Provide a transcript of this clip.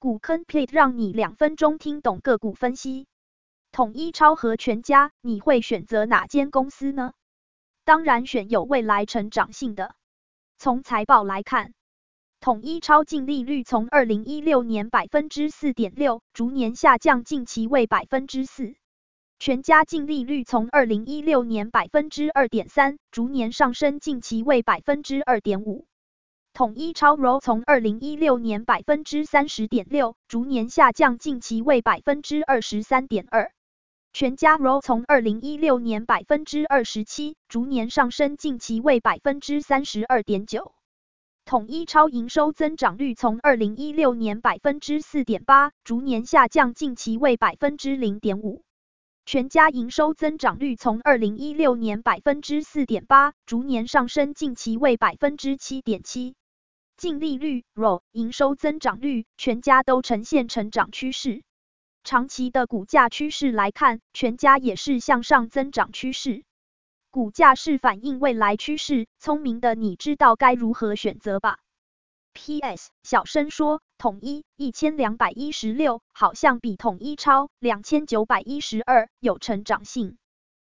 股坑 plate 让你两分钟听懂个股分析。统一超和全家，你会选择哪间公司呢？当然选有未来成长性的。从财报来看，统一超净利率从二零一六年百分之四点六逐年下降，近期为百分之四。全家净利率从二零一六年百分之二点三逐年上升，近期为百分之二点五。统一超 ROE 从二零一六年百分之三十点六逐年下降，近期为百分之二十三点二。全家 ROE 从二零一六年百分之二十七逐年上升，近期为百分之三十二点九。统一超营收增长率从二零一六年百分之四点八逐年下降，近期为百分之零点五。全家营收增长率从二零一六年百分之四点八逐年上升，近期为百分之七点七。净利率、ROE、营收增长率，全家都呈现成长趋势。长期的股价趋势来看，全家也是向上增长趋势。股价是反映未来趋势，聪明的你知道该如何选择吧？P.S. 小声说。统一一千两百一十六，好像比统一超两千九百一十二有成长性。